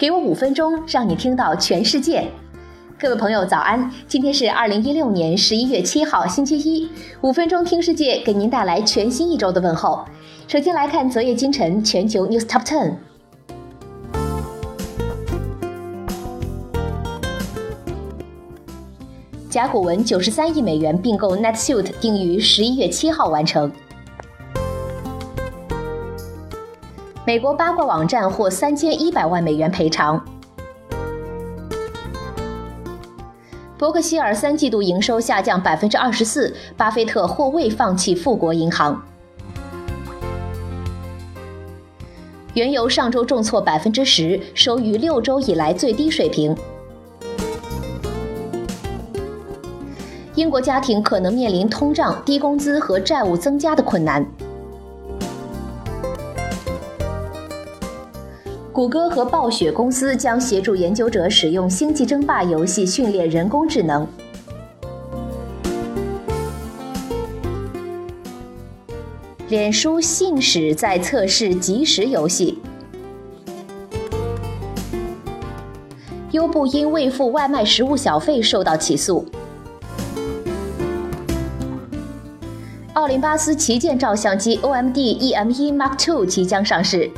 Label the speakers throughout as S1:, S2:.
S1: 给我五分钟，让你听到全世界。各位朋友，早安！今天是二零一六年十一月七号，星期一。五分钟听世界，给您带来全新一周的问候。首先来看昨夜今晨全球 News Top Ten。甲骨文九十三亿美元并购 NetSuite 定于十一月七号完成。美国八卦网站获三千一百万美元赔偿。伯克希尔三季度营收下降百分之二十四，巴菲特或未放弃富国银行。原油上周重挫百分之十，收于六周以来最低水平。英国家庭可能面临通胀、低工资和债务增加的困难。谷歌和暴雪公司将协助研究者使用《星际争霸》游戏训练人工智能。脸书信使在测试即时游戏。优步因未付外卖食物小费受到起诉。奥林巴斯旗舰照相机 OMD EM1 Mark II 即将上市。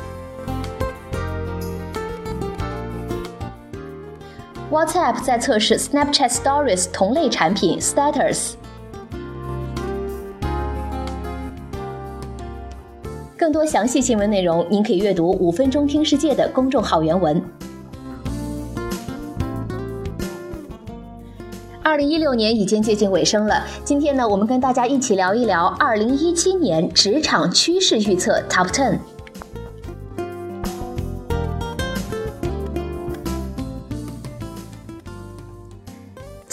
S1: WhatsApp 在测试 Snapchat Stories 同类产品 Status。更多详细新闻内容，您可以阅读《五分钟听世界》的公众号原文。二零一六年已经接近尾声了，今天呢，我们跟大家一起聊一聊二零一七年职场趋势预测 Top Ten。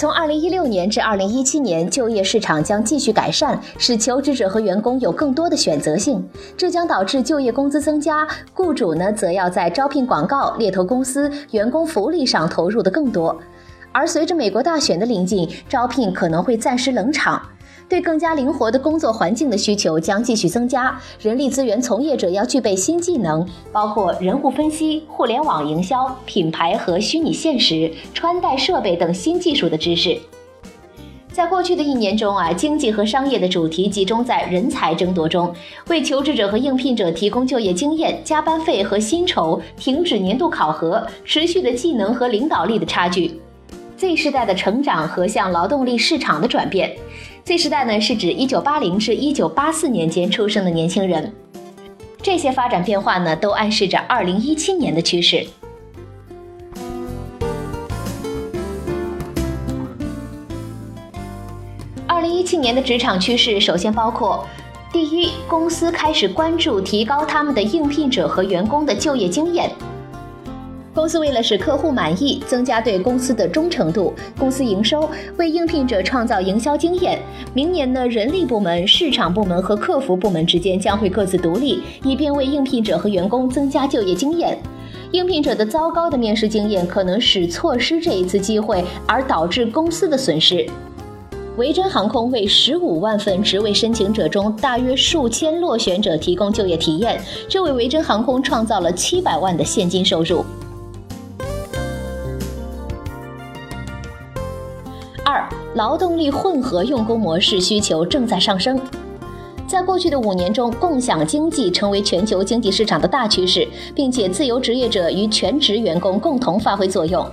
S1: 从二零一六年至二零一七年，就业市场将继续改善，使求职者和员工有更多的选择性。这将导致就业工资增加，雇主呢则要在招聘广告、猎头公司、员工福利上投入的更多。而随着美国大选的临近，招聘可能会暂时冷场。对更加灵活的工作环境的需求将继续增加，人力资源从业者要具备新技能，包括人物分析、互联网营销、品牌和虚拟现实、穿戴设备等新技术的知识。在过去的一年中啊，经济和商业的主题集中在人才争夺中，为求职者和应聘者提供就业经验、加班费和薪酬，停止年度考核，持续的技能和领导力的差距，Z 世代的成长和向劳动力市场的转变。Z 时代呢，是指1980至1984年间出生的年轻人。这些发展变化呢，都暗示着2017年的趋势。2017年的职场趋势首先包括：第一，公司开始关注提高他们的应聘者和员工的就业经验。公司为了使客户满意，增加对公司的忠诚度，公司营收为应聘者创造营销经验。明年呢，人力部门、市场部门和客服部门之间将会各自独立，以便为应聘者和员工增加就业经验。应聘者的糟糕的面试经验可能使错失这一次机会，而导致公司的损失。维珍航空为十五万份职位申请者中大约数千落选者提供就业体验，这为维珍航空创造了七百万的现金收入。二、劳动力混合用工模式需求正在上升。在过去的五年中，共享经济成为全球经济市场的大趋势，并且自由职业者与全职员工共同发挥作用。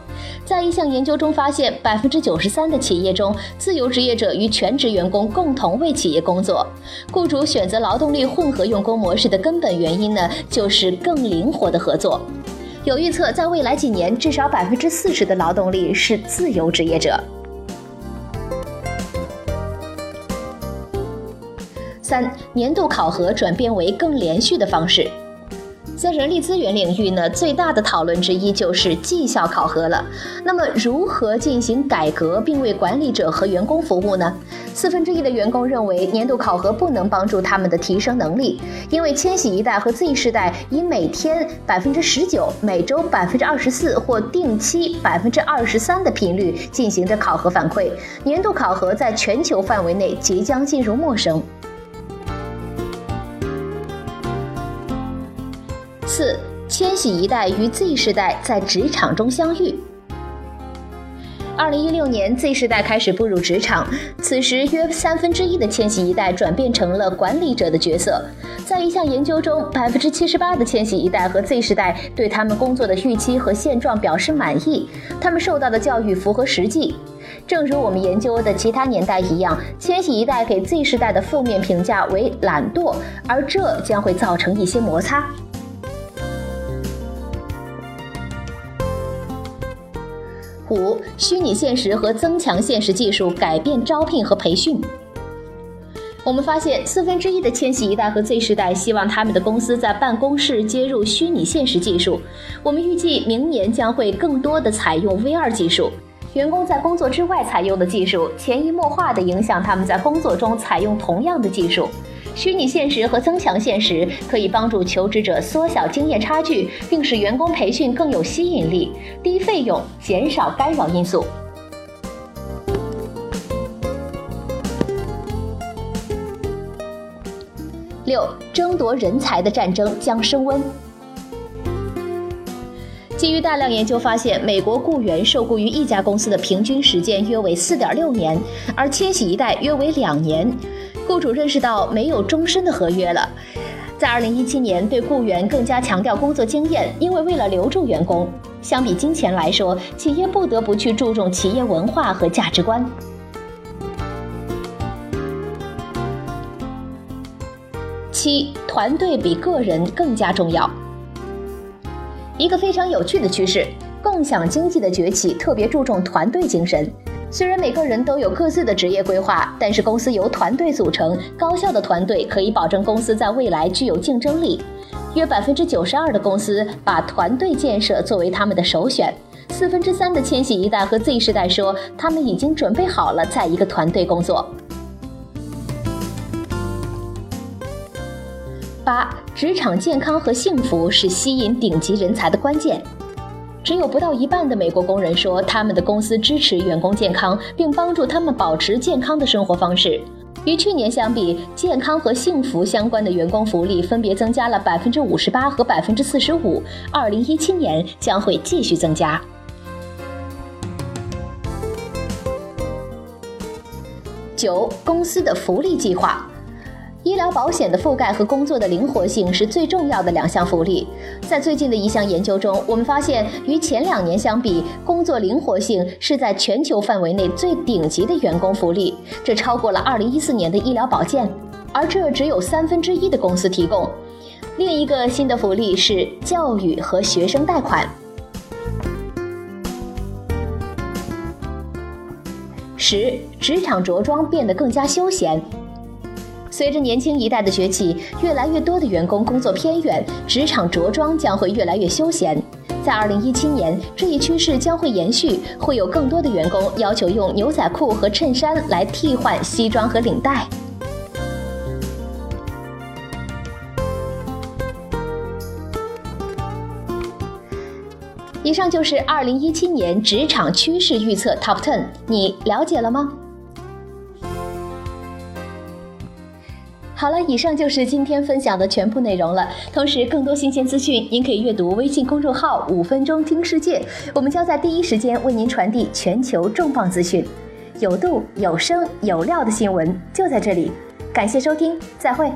S1: 在一项研究中发现，百分之九十三的企业中，自由职业者与全职员工共同为企业工作。雇主选择劳动力混合用工模式的根本原因呢，就是更灵活的合作。有预测，在未来几年，至少百分之四十的劳动力是自由职业者。三年度考核转变为更连续的方式，在人力资源领域呢，最大的讨论之一就是绩效考核了。那么，如何进行改革并为管理者和员工服务呢？四分之一的员工认为年度考核不能帮助他们的提升能力，因为千禧一代和 Z 世代以每天百分之十九、每周百分之二十四或定期百分之二十三的频率进行着考核反馈，年度考核在全球范围内即将进入陌生。四千禧一代与 Z 世代在职场中相遇。二零一六年，Z 世代开始步入职场，此时约三分之一的千禧一代转变成了管理者的角色。在一项研究中，百分之七十八的千禧一代和 Z 世代对他们工作的预期和现状表示满意，他们受到的教育符合实际。正如我们研究的其他年代一样，千禧一代给 Z 世代的负面评价为懒惰，而这将会造成一些摩擦。五、虚拟现实和增强现实技术改变招聘和培训。我们发现，四分之一的千禧一代和 Z 世代希望他们的公司在办公室接入虚拟现实技术。我们预计明年将会更多的采用 VR 技术。员工在工作之外采用的技术，潜移默化地影响他们在工作中采用同样的技术。虚拟现实和增强现实可以帮助求职者缩小经验差距，并使员工培训更有吸引力，低费用，减少干扰因素。六，争夺人才的战争将升温。基于大量研究发现，美国雇员受雇于一家公司的平均时间约为四点六年，而千禧一代约为两年。雇主认识到没有终身的合约了，在二零一七年对雇员更加强调工作经验，因为为了留住员工，相比金钱来说，企业不得不去注重企业文化和价值观。七，团队比个人更加重要。一个非常有趣的趋势，共享经济的崛起特别注重团队精神。虽然每个人都有各自的职业规划，但是公司由团队组成，高效的团队可以保证公司在未来具有竞争力。约百分之九十二的公司把团队建设作为他们的首选。四分之三的千禧一代和 Z 世代说，他们已经准备好了在一个团队工作。八，职场健康和幸福是吸引顶级人才的关键。只有不到一半的美国工人说，他们的公司支持员工健康，并帮助他们保持健康的生活方式。与去年相比，健康和幸福相关的员工福利分别增加了百分之五十八和百分之四十五。二零一七年将会继续增加。九，公司的福利计划。医疗保险的覆盖和工作的灵活性是最重要的两项福利。在最近的一项研究中，我们发现，与前两年相比，工作灵活性是在全球范围内最顶级的员工福利，这超过了2014年的医疗保健，而这只有三分之一的公司提供。另一个新的福利是教育和学生贷款。十，职场着装变得更加休闲。随着年轻一代的崛起，越来越多的员工工作偏远，职场着装将会越来越休闲。在二零一七年，这一趋势将会延续，会有更多的员工要求用牛仔裤和衬衫来替换西装和领带。以上就是二零一七年职场趋势预测 Top Ten，你了解了吗？好了，以上就是今天分享的全部内容了。同时，更多新鲜资讯，您可以阅读微信公众号“五分钟听世界”，我们将在第一时间为您传递全球重磅资讯，有度、有声、有料的新闻就在这里。感谢收听，再会。